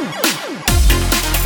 Woo!